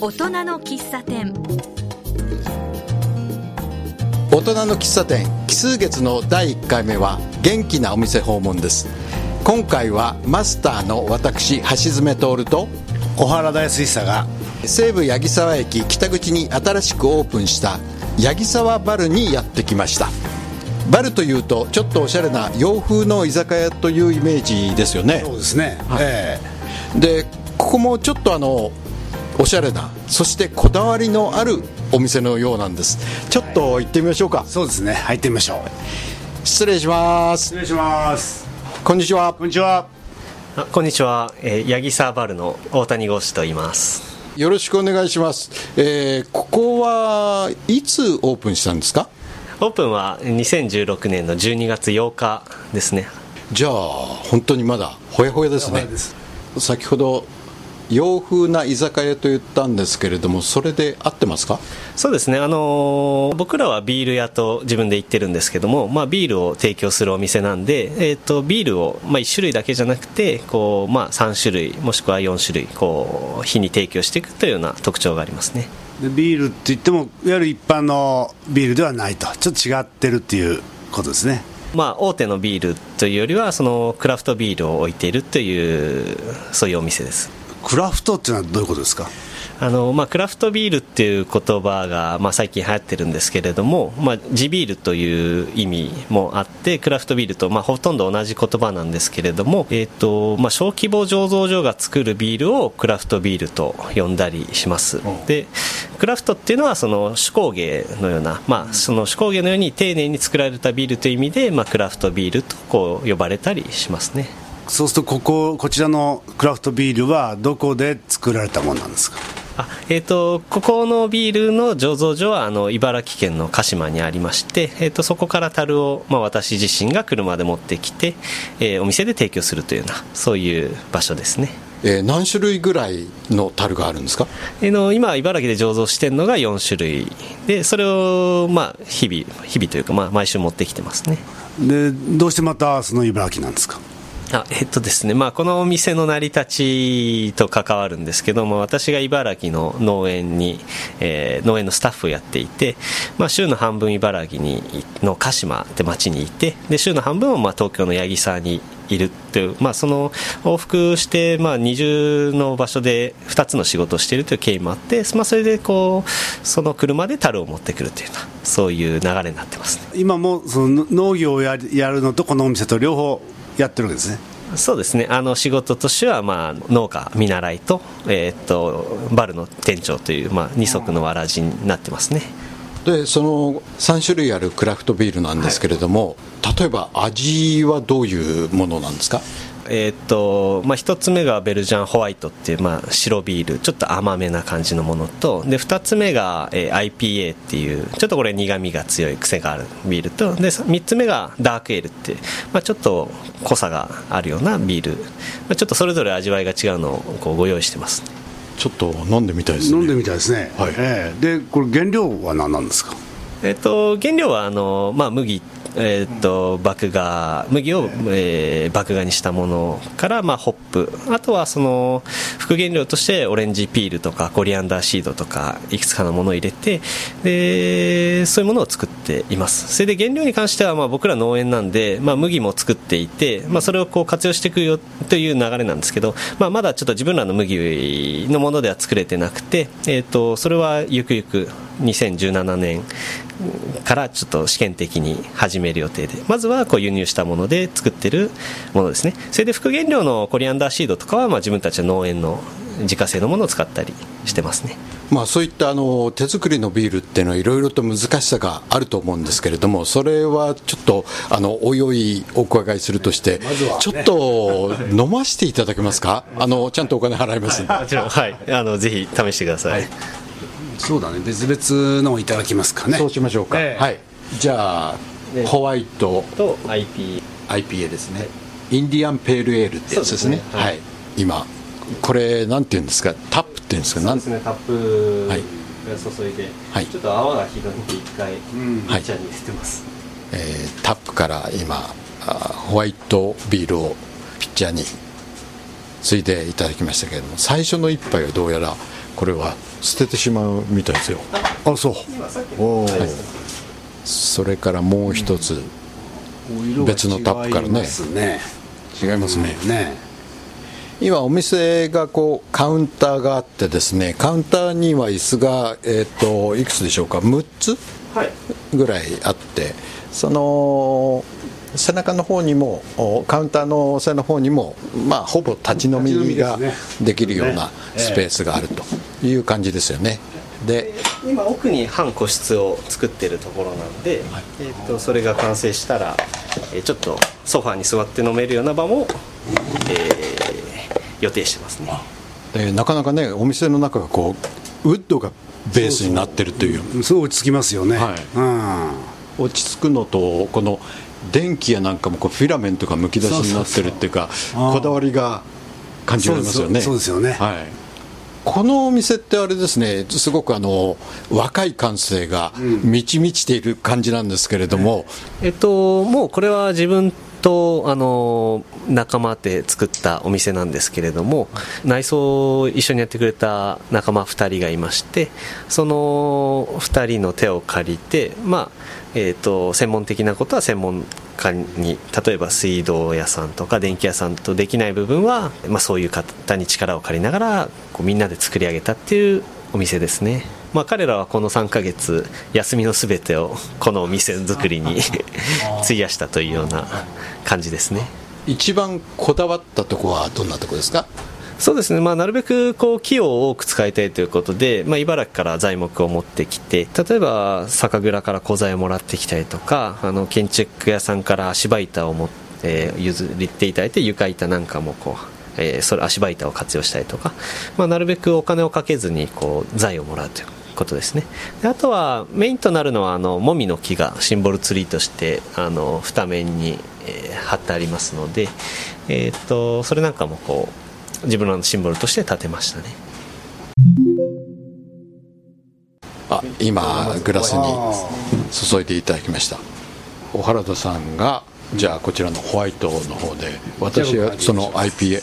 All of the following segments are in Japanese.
大人の喫茶店。大人の喫茶店奇数月の第1回目は元気なお店訪問です。今回はマスターの私橋爪徹と小原大水久が西武八木沢駅北口に新しくオープンした八木沢バルにやってきました。バルというとちょっとおしゃれな洋風の居酒屋というイメージですよね。そうですね、え。でここもちょっとあのおしゃれなそしてこだわりのあるお店のようなんです。ちょっと行ってみましょうか。えそうですね。入ってみましょう。失礼します。失礼します。こんにちは。こんにちは。あこんにちは、えー、八木沢バルの大谷剛志と言います。よろしくお願いします、えーここはいつオープンしたんですか？オープンは2016年の12月8日ですね。じゃあ本当にまだほやほやですね。先ほど洋風な居酒屋と言ったんですけれどもそれで合ってますか？そうですね、あのー僕らはビール屋と自分で言ってるんですけども、まあ、ビールを提供するお店なんで、えー、とビールを、まあ、1種類だけじゃなくてこう、まあ、3種類もしくは4種類こう日に提供していくというような特徴がありますね。でビールって言ってもいわゆる一般のビールではないと。ちょっと違ってるっていうことですね。まあ、大手のビールというよりはそのクラフトビールを置いているというそういうお店ですクラフトっていうのはどういうことですか？あのまあ、クラフトビールっていう言葉が、まあ、最近流行ってるんですけれども、まあ、地ビールという意味もあってクラフトビールと、まあ、ほとんど同じ言葉なんですけれども、えーとまあ、小規模醸造所が作るビールをクラフトビールと呼んだりします。でクラフトっていうのはその手工芸のような、まあ、その手工芸のように丁寧に作られたビールという意味で、まあ、クラフトビールとこう呼ばれたりしますねそうするとこここちらのクラフトビールはどこで作られたものなんですか？あえー、とここのビールの醸造所はあの茨城県の鹿島にありまして、えー、とそこから樽を、まあ、私自身が車で持ってきて、えーお店で提供するというようなそういう場所ですね。えー何種類ぐらいの樽があるんですか？えーの今、茨城で醸造しているのが4種類でそれを、まあ、日々日々というか、まあ、毎週持ってきてますね。でどうしてまたその茨城なんですか？あえっとですねまあ、このお店の成り立ちと関わるんですけども私が茨城の農園に、えー農園のスタッフをやっていて、まあ、週の半分茨城にの鹿島って町にいてで週の半分はまあ東京の八木沢にいるっていう、まあ、その往復して、まあ、二重の場所で2つの仕事をしているという経緯もあって、まあ、それでこうその車で樽を持ってくるというそういう流れになってますね。今もその農業をやるやるのとこのお店と両方やってるわけですね。そうですね。あの仕事としては、まあ、農家見習いと,、えーっとバルの店長という、まあ、二足のわらじになってますね。でその3種類あるクラフトビールなんですけれども、例えば味はどういうものなんですか？えーっとまあ、1つ目がベルジャンホワイトっていう、まあ、白ビールちょっと甘めな感じのものとで2つ目が、えー IPA っていうちょっとこれ苦みが強い癖があるビールとで3つ目がダークエールって、まあ、ちょっと濃さがあるようなビール、まあ、ちょっとそれぞれ味わいが違うのをこうご用意してます。ちょっと飲んでみたいですね。飲んでみたいですね、はい。ええ。でこれ原料は何なんですか？えっと、原料はあの、まあ、麦、えっと、麦芽麦を、えー麦芽にしたものから、まあ、ホップ。あとはその副原料としてオレンジピールとかコリアンダーシードとかいくつかのものを入れてでそういうものを作っています。それで原料に関しては、まあ、僕ら農園なんで、まあ、麦も作っていて、まあ、それをこう活用していくよという流れなんですけど、まあ、まだちょっと自分らの麦のものでは作れてなくて、えっとそれはゆくゆく2017年からちょっと試験的に始める予定でまずはこう輸入したもので作ってるものですね。それで副原料のコリアンダーシードとかはまあ自分たちの農園の自家製のものを使ったりしてますね。まあ、そういったあの手作りのビールっていうのはいろいろと難しさがあると思うんですけれどもそれはちょっとあのおいおいお伺いするとして、ちょっと飲ませていただけますか？あのちゃんとお金払いますんで。もちろん。はい。あのぜひ試してください、そうだね。別々のをいただきますかね。そうしましょうか、ええ。はい。じゃあホワイト。と IP IPA ですね、インディアンペールエールってやつですね。ね。はい。はい、今これなんていうんですか？タップっていうんですか？なん？そうですね。タップ。はい。注いで、はい。ちょっと泡がひどいんで一回ん。ピッチャーに入れてます、えータップから今あホワイトビールをピッチャーについでいただきましたけれども最初の一杯はどうやらこれは捨ててしまうみたいですよ。あそう。おお、それからもう一つ、別のタップからね。ね。違いますね、ね。今お店がこうカウンターがあってですねカウンターには椅子が、えー、といくつでしょうか？6つはい。ぐらいあってその背中の方にもおカウンターの背の方にも、まあ、ほぼ立ち飲みができるようなね。スペースがあるという感じですよね。で今奥に半個室を作ってるところなんで、えー、とそれが完成したら、えーちょっとソファーに座って飲めるような場も、えー予定してますね。でなかなかねお店の中がこうウッドがベースになってるという。すごい落ち着きますよね、はい。落ち着くのとこの電気やなんかもこうフィラメントがむき出しになってるっていうかこだわりが感じられますよね。そうですよね。はい。このお店ってあれですねすごくあの若い感性が満ち満ちている感じなんですけれども、えっともうこれは自分とあの仲間で作ったお店なんですけれども内装を一緒にやってくれた仲間2人がいましてその2人の手を借りてまあえっと専門的なことは専門家に例えば水道屋さんとか電気屋さんとできない部分は、まあ、そういう方に力を借りながらこうみんなで作り上げたっていうお店ですね、まあ、彼らはこの3ヶ月休みのすべてをこのお店作りに 費やしたというような感じですね。一番こだわったとこはどんなとこですか？そうですね、まあ、なるべくこう木を多く使いたいということで、まあ、茨城から材木を持ってきて例えば酒蔵から古材をもらってきたりとかあの建築屋さんから足場板を持って譲っていただいて床板なんかもこうえーそれ足場板を活用したりとか、まあ、なるべくお金をかけずにこう材をもらうということですね。であとはメインとなるのはあのもみの木がシンボルツリーとしてあの二面に、えー貼ってありますので、えー、とそれなんかもこう自分らのシンボルとして立てましたね。あ今グラスに注いでいただきました。小原田さんがじゃあこちらのホワイトの方で私はその IPA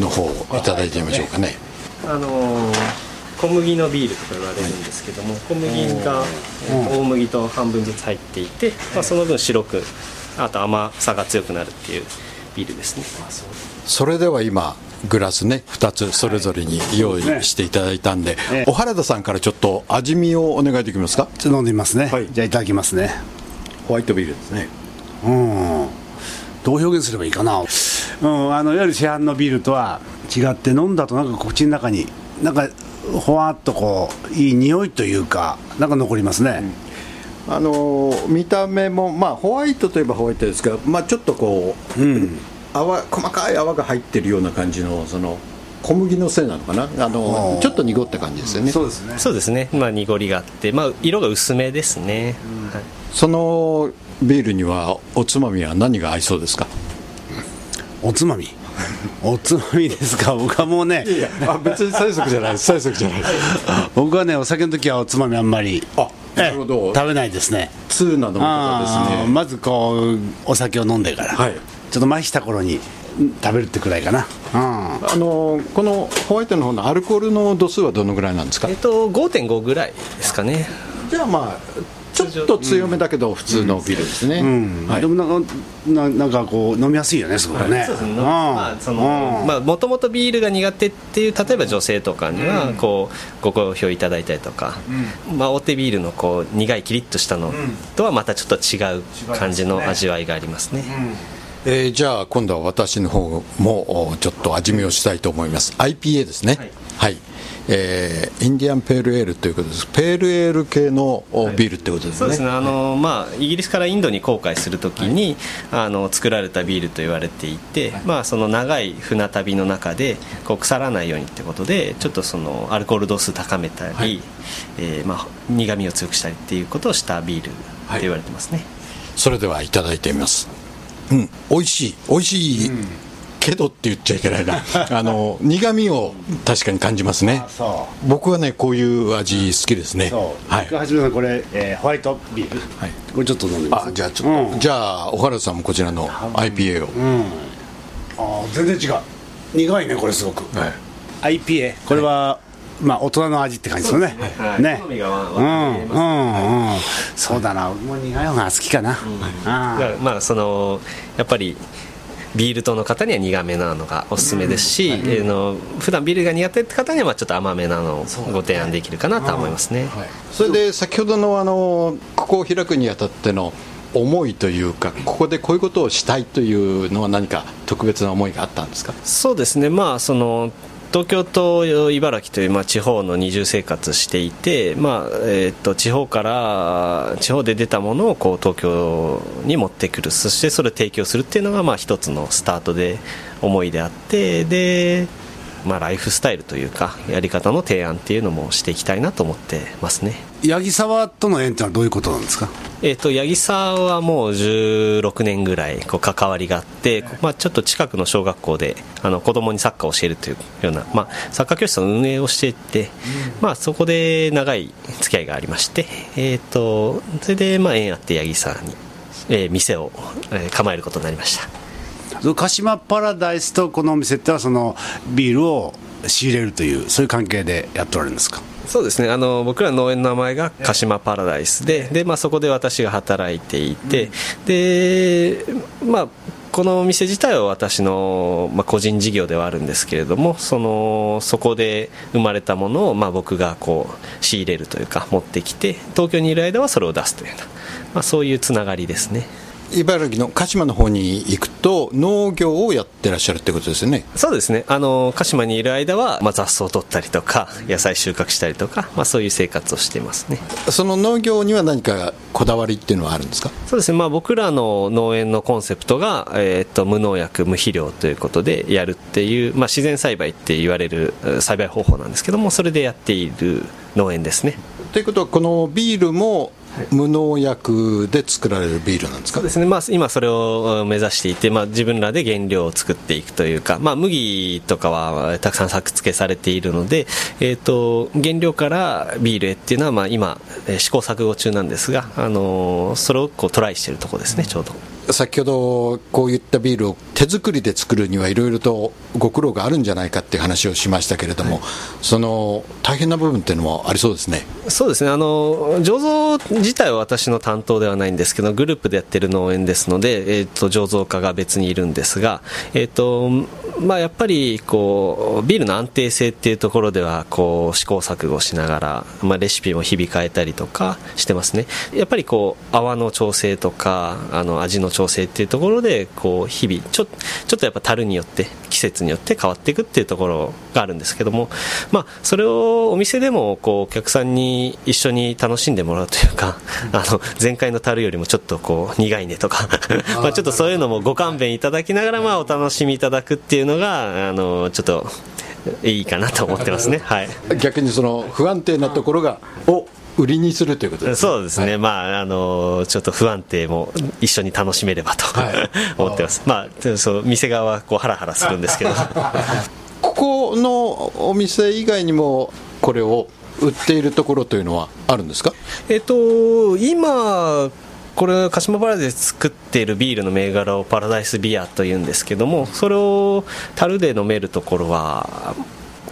の方をいただいてみましょうかね。あのー小麦のビールとか言われるんですけども小麦が大麦と半分ずつ入っていて、まあ、その分白くあと甘さが強くなるっていうビールですね。それでは今グラスね2つそれぞれに用意していただいたんで、ええ。小原田さんからちょっと味見をお願いできますか？ちょっと飲んでみますね、はい。じゃあいただきますね。ホワイトビールですね。うん。どう表現すればいいかな、うん、あのいわゆる市販のビールとは違って飲んだとなんか口の中になんかほわっとこういい匂いというかなんか残りますね、あのー見た目もまあホワイトといえばホワイトですがまあちょっとこううん泡細かい泡が入ってるような感じのその小麦のせいなのかな？あのちょっと濁った感じですよね。そうですね。そうですね、まあ、濁りがあって、まあ、色が薄めですね、はい。そのビールにはおつまみは何が合いそうですか？おつまみ？おつまみですか？僕はもうねあ別に催促じゃないです。催促じゃないです。僕はねお酒の時はおつまみあんまりあなるほど。ええ食べないですね。通な飲み方あーですね。まずこうお酒を飲んでから、はいちょっと麻痺した頃にうん食べるってくらいかな、うん。あのこのホワイトの方のアルコールの度数はどのぐらいなんですか？えっと、5.5ぐらいですかね。じゃあまあちょっと強めだけど普通のビールですね、うん。はい。でもなんかななんかこう飲みやすいよねすごくね、そうですね、ん。まあそのうん。まあもともとビールが苦手っていう例えば女性とかにはこうご好評いただいたりとか、まあ大手ビールのこう苦いキリッとしたのとはまたちょっと違う感じの味わいがありますね。えーじゃあ今度は私の方もおちょっと味見をしたいと思います。IPA ですね。はい、えーインディアンペールエールということです。ペールエール系のおビールってことですね、そうですね。あの、まあ、イギリスからインドに航海するときに、あの作られたビールと言われていて、まあ、その長い船旅の中でこう腐らないようにってことでちょっとそのアルコール度数高めたり、はい。えーまあ、苦みを強くしたりっていうことをしたビールって言われてますね、それではいただいてみますうん。美味しい。美味しい、けどって言っちゃいけないな。あの苦味を確かに感じますね。僕はねこういう味好きですね。はい。はじめさんこれ、えーホワイトビール、はい。これちょっと飲んでみます。あじゃあちょっと、うん。じゃあ小原さんもこちらの IPA を、うん。あー全然違う。苦いねこれすごく、はい。IPA これはまあ大人の味って感じですよね。はい。ねうんうんうん。そうだな。もう苦い方が好きかな、まあそのやっぱりビール党の方には苦めなのがおすすめですし、えーの普段ビールが苦手って方にはまあちょっと甘めなのをご提案できるかなとは思いますね。はい、それで先ほどのあのここを開くにあたっての思いというかここでこういうことをしたいというのは何か特別な思いがあったんですか？そうですね、まあ、その東京と茨城という、まあ、地方の二重生活していて、まあえー、と地方から地方で出たものをこう東京に持ってくる。そしてそれを提供するっていうのが、まあ、一つのスタートで思いであってで、まあ、ライフスタイルというかやり方の提案っていうのもしていきたいなと思ってますね。八木沢との縁ってのはどういうことなんですか？えー、と八木沢はもう16年ぐらいこう関わりがあって、まあ、ちょっと近くの小学校であの子供にサッカーを教えるというような、まあ、サッカー教室の運営をしていて、まあ、そこで長い付き合いがありまして、えー、とそれでまあ縁あって八木沢に、えー店を、えー構えることになりました。鹿島パラダイスとこのお店ってのはそのビールを仕入れるというそういう関係でやっておられるんですか？そうですね。あの僕らの農園の名前が鹿島パラダイスでで、まあ、そこで私が働いていて、でまあこのお店自体は私の、まあ、個人事業ではあるんですけれどもそのそこで生まれたものを、まあ、僕がこう仕入れるというか持ってきて東京にいる間はそれを出すというような、まあ、そういうつながりですね茨城の鹿島の方に行くと農業をやってらっしゃるってことですよね。そうですね。あの鹿島にいる間は、まあ、雑草を取ったりとか野菜収穫したりとか、まあ、そういう生活をしていますね。その農業には何かこだわりっていうのはあるんですか？そうですね、まあ、僕らの農園のコンセプトが、えー、と無農薬、無肥料ということでやるっていう、まあ、自然栽培って言われるえー栽培方法なんですけども、それでやっている農園ですね。ということはこのビールも無農薬で作られるビールなんですか？そうですね、まあ、今それをうん目指していて、まあ、自分らで原料を作っていくというか、まあ、麦とかはたくさん作付けされているので、えー、と原料からビールへっていうのは、まあ、今、えー試行錯誤中なんですが、あのーそれをこうトライしているところですね、ちょうど。先ほどこういったビールを手作りで作るにはいろいろとご苦労があるんじゃないかっていう話をしましたけれども、その大変な部分っていうのもありそうですね。そうですね。あの醸造自体は私の担当ではないんですけどグループでやってる農園ですので、えー、と醸造家が別にいるんですが、えーとまあ、やっぱりこうビールの安定性っていうところではこう試行錯誤しながら、まあ、レシピも日々変えたりとかしてますね。やっぱりこう泡の調整とかあの味の調整っていうところでこう日々ちょちょっとやっぱ樽によって季節によって変わっていくっていうところがあるんですけども、まあ、それをお店でもこうお客さんに一緒に楽しんでもらうというか、あの前回の樽よりもちょっとこう苦いねとか まあちょっとそういうのもご勘弁いただきながらまあお楽しみいただくっていうのがあのちょっといいかなと思ってますね。はい。逆にその不安定なところがを売りにするということですね。そうですね、まあ、あのちょっと不安定も一緒に楽しめればと、はい。思ってます、まあ、そう店側はこうハラハラするんですけど、ここのお店以外にもこれを売っているところというのはあるんですか？えっと、今、これ、鹿島パラダイスで作っているビールの銘柄をパラダイスビアというんですけども、それを樽で飲めるところは、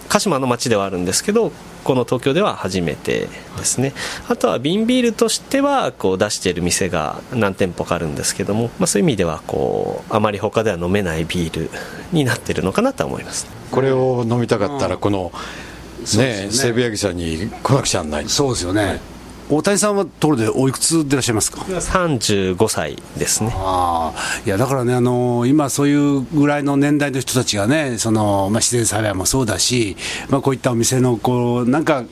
鹿島の町ではあるんですけど、この東京では初めてですね、あとは瓶ビールとしてはこう出している店が何店舗かあるんですけども、まあ、そういう意味ではこうあまり他では飲めないビールになっているのかなとは思います。これを飲みたかったらこのねね。西武八木さんに来なくちゃならないそうですよね、大谷さんはところでおいくつでいらっしゃいますか？35歳ですね。ああいやだからね、あの今、そういうぐらいの年代の人たちがね、そのまあ、自然栽培もそうだし、まあ、こういったお店のこうなんか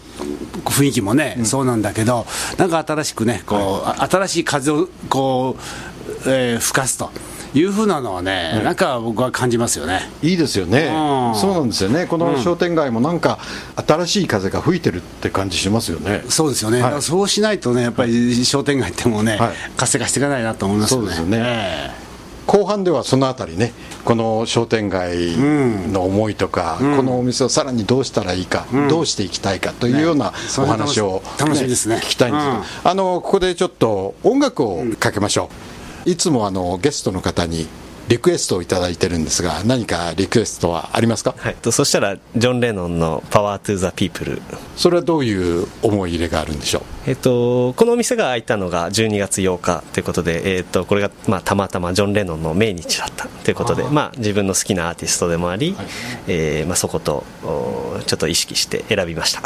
雰囲気もね、そうなんだけど、なんか新しくね、こうあ新しい風をこう、えー吹かすというふうなのはね、なんか僕は感じますよね。いいですよね。うん。そうなんですよね。この商店街もなんか新しい風が吹いてるって感じしますよね。そうですよね、はい。そうしないとね、やっぱり商店街ってもうね、はい。活性化していかないなと思いますよね。そうですよね。え後半ではそのあたりねこの商店街の思いとか、このお店をさらにどうしたらいいか、どうしていきたいかというようなお話を、楽しみですね。聞きたいんですが、あのここでちょっと音楽をかけましょう、いつもあのゲストの方にリクエストをいただいてるんですが何かリクエストはありますか、はい、そしたらジョン・レノンの「Power to the People」それはどういう思い入れがあるんでしょう、えっと、このお店が開いたのが12月8日ということで、えっと、これが、まあ、たまたまジョン・レノンの命日だったということでまあ、自分の好きなアーティストでもあり、はい、えー、まあ、そことちょっと意識して選びました。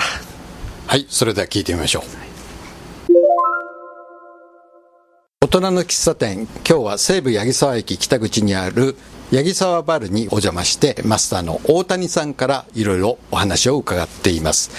はい。それでは聞いてみましょう、人の喫茶店今日は西武八木沢駅北口にある八木沢バルにお邪魔してマスターの大谷さんからいろいろお話を伺っています。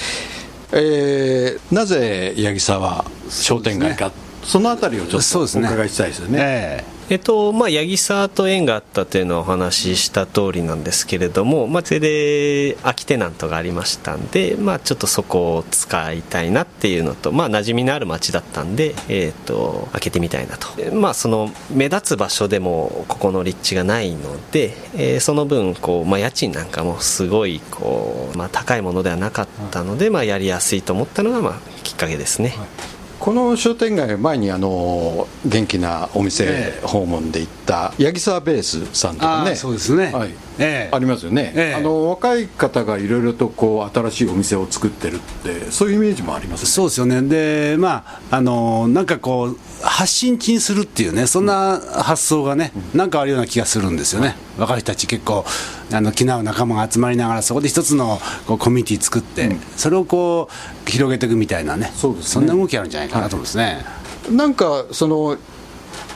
えー、なぜ八木沢商店街かそのあたりをちょっとお伺いしたいですよね。えーえっとまあ、八木沢と縁があったというのをお話しした通りなんですけれども、まあ、それで空きテナントがありましたんで、まあ、ちょっとそこを使いたいなっていうのと、まあ、馴染みのある街だったんで、えー、っと開けてみたいなと、まあ、その目立つ場所でもここの立地がないので、えー、その分こう、まあ、家賃なんかもすごいこう、まあ、高いものではなかったので、まあ、やりやすいと思ったのが、まあ、きっかけですね。はいこの商店街前にあの元気なお店訪問で行った八木沢ベースさんとかね。そうですね、はい。えー、ありますよね、えー、あの若い方がいろいろとこう新しいお店を作ってるってそういうイメージもあります、ね、そうですよね。でまああのなんかこう発信地にするっていうねそんな発想がね、うん、なんかあるような気がするんですよね、うん、若い人たち結構あの気の合う仲間が集まりながらそこで一つのこうコミュニティ作って、うん、それをこう広げていくみたいなね。そうです、ね、そんな動きあるんじゃないかなと思うんですね、はい、なんかその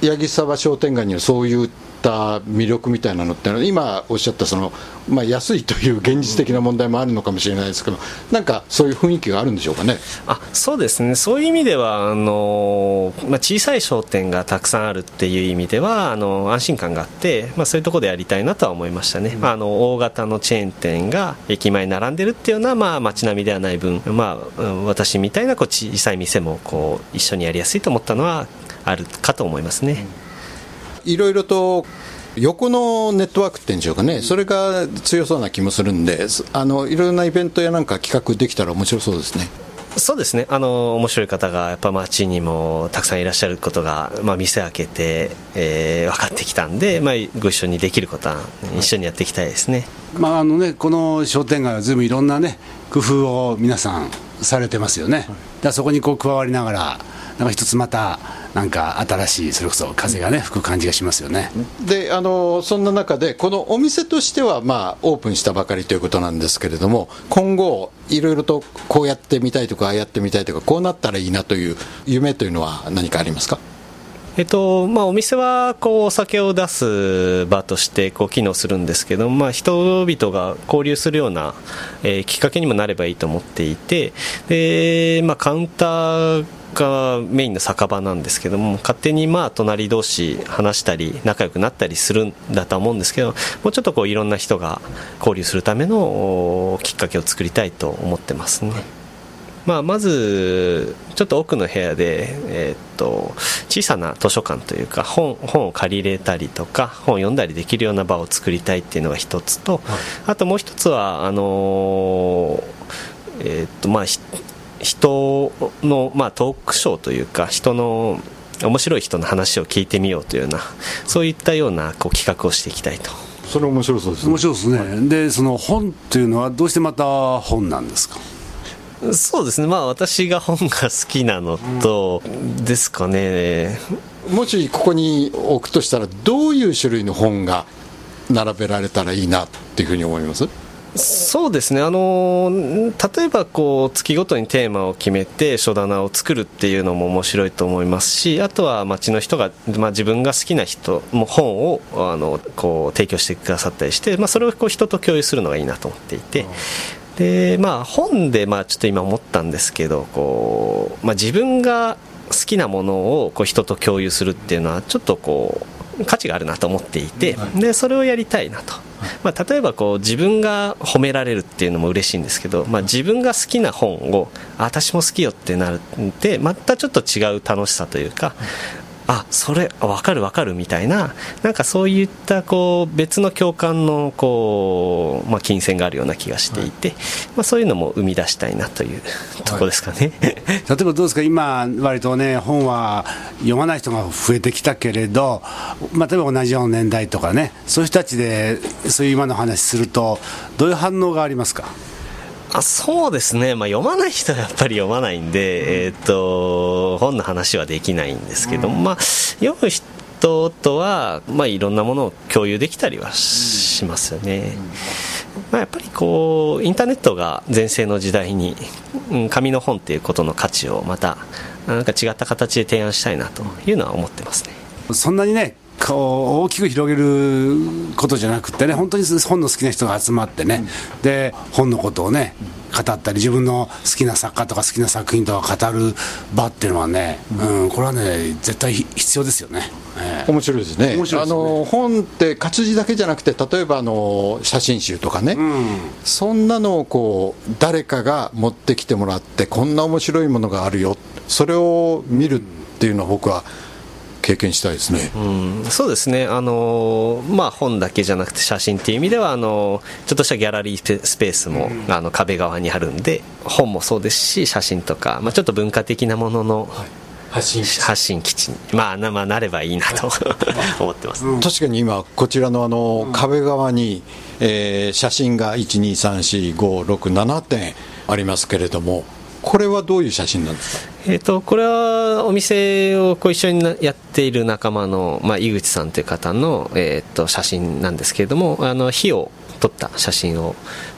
八木沢商店街にはそういうった魅力みたいなのって今おっしゃったその、まあ、安いという現実的な問題もあるのかもしれないですけどなんかそういう雰囲気があるんでしょうかね。あそうですね。そういう意味ではあの、まあ、小さい商店がたくさんあるっていう意味ではあの安心感があって、まあ、そういうところでやりたいなとは思いましたね、うん、あの大型のチェーン店が駅前に並んでるっていうような、まあ、街並みではない分、まあ、私みたいなこう小さい店もこう一緒にやりやすいと思ったのはあるかと思いますね。うんいろいろと横のネットワークっていうんでしょうかね、それが強そうな気もするんで、あのいろいろなイベントやなんか企画できたら面白そうですね。そうですね。あの面白い方がやっぱ街にもたくさんいらっしゃることが、まあ、店開けて、えー、分かってきたんで、まあ、ご一緒にできることは一緒にやっていきたいですね,、まああのねこの商店街はずいぶんいろんな、ね、工夫を皆さんされてますよね、だそこにこう加わりながらなんか一つまたなんか新しいそれこそ風がね吹く感じがしますよね。であのそんな中でこのお店としてはまあオープンしたばかりということなんですけれども今後いろいろとこうやってみたいとかああやってみたいとかこうなったらいいなという夢というのは何かありますか？えっとまあ、お店はこうお酒を出す場としてこう機能するんですけど、まあ、人々が交流するような、えー、きっかけにもなればいいと思っていてで、まあ、カウンターがメインの酒場なんですけども勝手にまあ隣同士話したり仲良くなったりするんだと思うんですけどもうちょっとこういろんな人が交流するためのきっかけを作りたいと思ってますね。まあ、まず、ちょっと奥の部屋で、えー、っと小さな図書館というか本本を借りれたりとか本を読んだりできるような場を作りたいっていうのが一つと、あともう一つはあのえー、っとまあ人の、まあ、トークショーというか人の面白い人の話を聞いてみようというようなそういったようなこう企画をしていきたいと。それ面白そうですね。面白そうですね、でその本というのはどうしてまた本なんですか？そうですね。まあ私が本が好きなのと、ですかね。もしここに置くとしたらどういう種類の本が並べられたらいいなっていうふうに思います？そうですね。あの例えばこう月ごとにテーマを決めて書棚を作るっていうのも面白いと思いますしあとは街の人が、まあ、自分が好きな人も本をあのこう提供してくださったりして、まあ、それをこう人と共有するのがいいなと思っていて。でまあ、本でまあちょっと今思ったんですけどこう、まあ、自分が好きなものをこう人と共有するっていうのはちょっとこう価値があるなと思っていてでそれをやりたいなと。まあ、例えばこう自分が褒められるっていうのも嬉しいんですけど、まあ、自分が好きな本を私も好きよってなるってまたちょっと違う楽しさというかあそれ分かる分かるみたいな。なんかそういったこう別の共感のこう、まあ、金銭があるような気がしていて、はい、まあ、そういうのも生み出したいなというところですかね、はい、例えばどうですか？今割とね本は読まない人が増えてきたけれど、まあ、例えば同じような年代とかね。そういう人たちでそういう今の話するとどういう反応がありますか？あそうですね、まあ、読まない人はやっぱり読まないんで、えーと、本の話はできないんですけど、まあ、読む人とは、まあ、いろんなものを共有できたりはしますよね。まあ、やっぱりこうインターネットが全盛の時代に、うん、紙の本っていうことの価値をまたなんか違った形で提案したいなというのは思ってますね。そんなにねこう大きく広げることじゃなくてね、本当に本の好きな人が集まってね、で本のことをね、語ったり、自分の好きな作家とか好きな作品とか語る場っていうのはね、うん、これはね、絶対必要ですよね。えー、面白いですね、ね、あの本って活字だけじゃなくて、例えばあの写真集とかね、うん、そんなのをこう誰かが持ってきてもらって、こんな面白いものがあるよ、それを見るっていうのは、僕は。経験したいですね、うん、そうですね。あの、まあ、本だけじゃなくて写真っていう意味ではあのちょっとしたギャラリースペースも、うん、あの壁側にあるんで本もそうですし写真とか、まあ、ちょっと文化的なものの、はい。発信発信基地に、まあ、なまあなればいいなと 思ってます、確かに今こちらのあの壁側に、えー、写真が1234567点ありますけれどもこれはどういう写真なんですか？えーと、これはお店をこう一緒にやっている仲間の、まあ、井口さんという方の、えーと、写真なんですけれどもあの火を撮った写真を、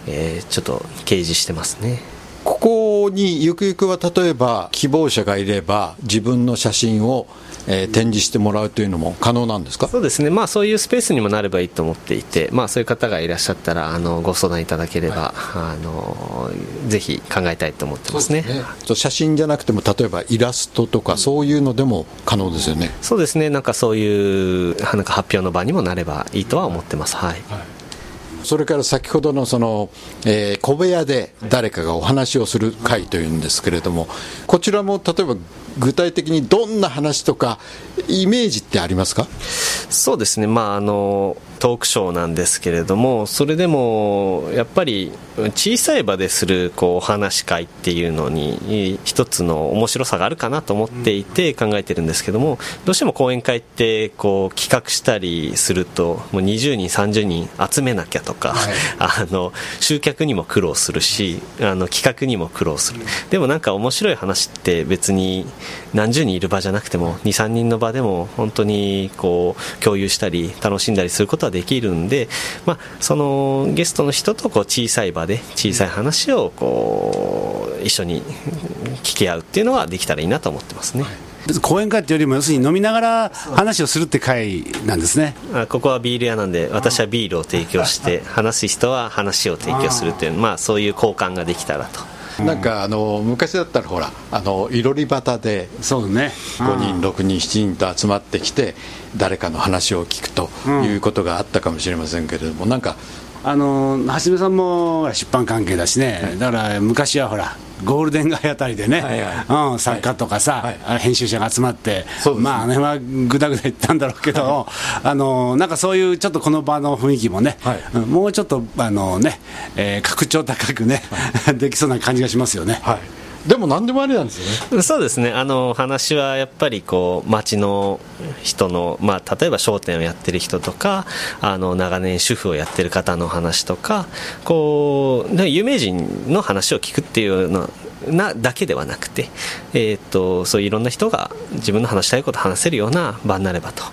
えー、ちょっと掲示してますね。ここにゆくゆくは例えば希望者がいれば自分の写真をえー、展示してもらうというのも可能なんですか？そうですね、まあ、そういうスペースにもなればいいと思っていて、まあ、そういう方がいらっしゃったらあのご相談いただければ、はい、あのぜひ考えたいと思ってますね、ね、写真じゃなくても例えばイラストとかそういうのでも可能ですよね、そうですね。なんかそういうなんか発表の場にもなればいいとは思ってます。はい、はい。それから先ほどのその、えー、小部屋で誰かがお話をする会というんですけれども、こちらも例えば具体的にどんな話とか、イメージってありますか？そうですね、まあ、あのトークショーなんですけれども、それでもやっぱり小さい場でするこうお話し会っていうのに、一つの面白さがあるかなと思っていて考えてるんですけども、どうしても講演会ってこう企画したりすると、もう20人、30人集めなきゃとか、はい、あの集客にも苦労するし、あの企画にも苦労する、でもなんか面白い話って別に何十人いる場じゃなくても、2、3人の場でも本当にこう共有したり、楽しんだりすることはできるんで、まあ、そのゲストの人とこう小さい場で小さい話をこう一緒に聞き合うっていうのはできたらいいなと思ってますね。はい。講演会っていうよりも、要するに飲みながら話をするって会なんですね。あここはビール屋なんで、私はビールを提供して、話す人は話を提供するという、まあ、そういう交換ができたらと。なんかあの昔だったらほらあのいろり端でそうね。5人6人7人と集まってきて誰かの話を聞くということがあったかもしれませんけれどもなんかあの橋部さんも出版関係だしね、だから昔はほらゴールデン街あたりでね、はいはい、うん、作家とかさ、はい、編集者が集まって、まあ、あれはぐだぐだ言ったんだろうけど、あのなんかそういうちょっとこの場の雰囲気もね、はい、もうちょっとあのね、えー、格調高くね、できそうな感じがしますよね。はいでも何でもありなんですよね。そうですね。あの話はやっぱりこう町の人の、まあ、例えば商店をやってる人とかあの長年主婦をやってる方の話とかこう有名人の話を聞くっていうのなだけではなくて、えーと、そういういろんな人が自分の話したいことを話せるような場になればと、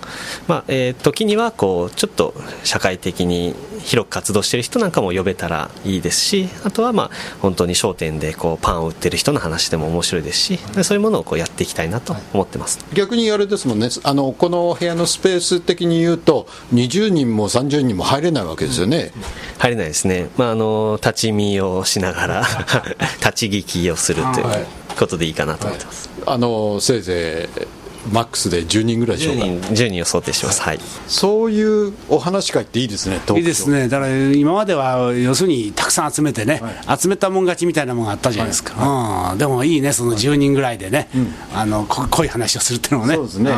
まあえー、時にはこうちょっと社会的に広く活動している人なんかも呼べたらいいですしあとはまあ本当に商店でこうパンを売ってる人の話でも面白いですしでそういうものをこうやっていきたいなと思ってます。逆にあれですもんね。あのこの部屋のスペース的に言うと20人も30人も入れないわけですよね。入れないですね、まあ、あの立ち見をしながら 立ち聞きをするということでいいかなと思ってますあのせいぜいマックスで10人ぐらいでしょう10か人 ,10 人を想定してます、はい、そういうお話し会っていいですねいいですね、だから今までは要するにたくさん集めてね、集めたもん勝ちみたいなもんがあったじゃないですか、うん、でもいいね、その10人ぐらいでね、あのこ濃い話をするっていうのもね、そうですね、ん。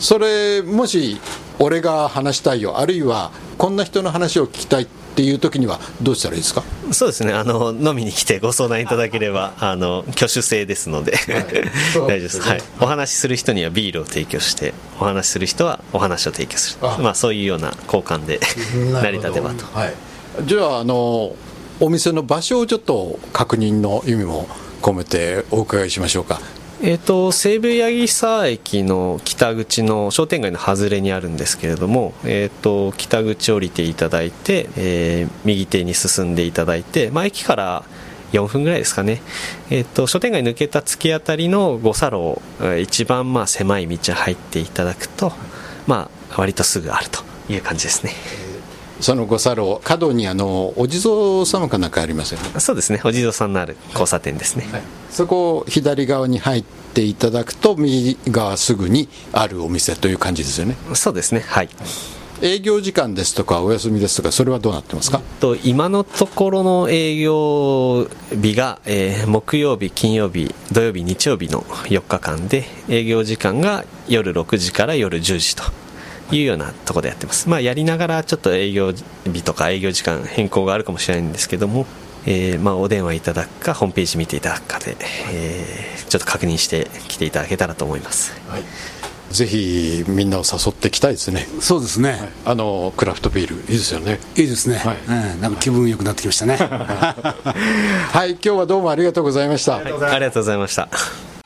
それもし俺が話したいよあるいはこんな人の話を聞きたいっていう時にはどうしたらいいですか？そうですね。あの飲みに来てご相談いただければあの挙手制ですので、そう大丈夫です、はい、お話しする人にはビールを提供してお話しする人はお話を提供する。あ。まあ、そういうような交換で成り立てばと。はい、じゃああのお店の場所をちょっと確認の意味も込めてお伺いしましょうかえー、と西武八木沢駅の北口の商店街の外れにあるんですけれども、えー、と北口降りていただいて、えー右手に進んでいただいて、まあ、駅から4分ぐらいですかね、えー、と商店街抜けた突き当たりの五差路、一番まあ狭い道入っていただくと、まあ、割とすぐあるという感じですね。その五差路角にあのお地蔵様かなんかありますよねそうですね。お地蔵さんのある交差点ですね、そこを左側に入っていただくと右側すぐにあるお店という感じですよね。そうですね。はい。営業時間ですとかお休みですとかそれはどうなってますか、と今のところの営業日が、えー木曜日、金曜日、土曜日、日曜日の4日間で営業時間が夜6時から夜10時というようなところでやってます、まあ、やりながらちょっと営業日とか営業時間変更があるかもしれないんですけども、えーまあ、お電話いただくかホームページ見ていただくかで、えーちょっと確認して来ていただけたらと思います。ぜひみんなを誘ってきたいですね。そうですね、あのクラフトビール。いいですよね。いいですね、はい。うん。なんか気分良くなってきましたね。はい。今日はどうもありがとうございました、ありがとうございました。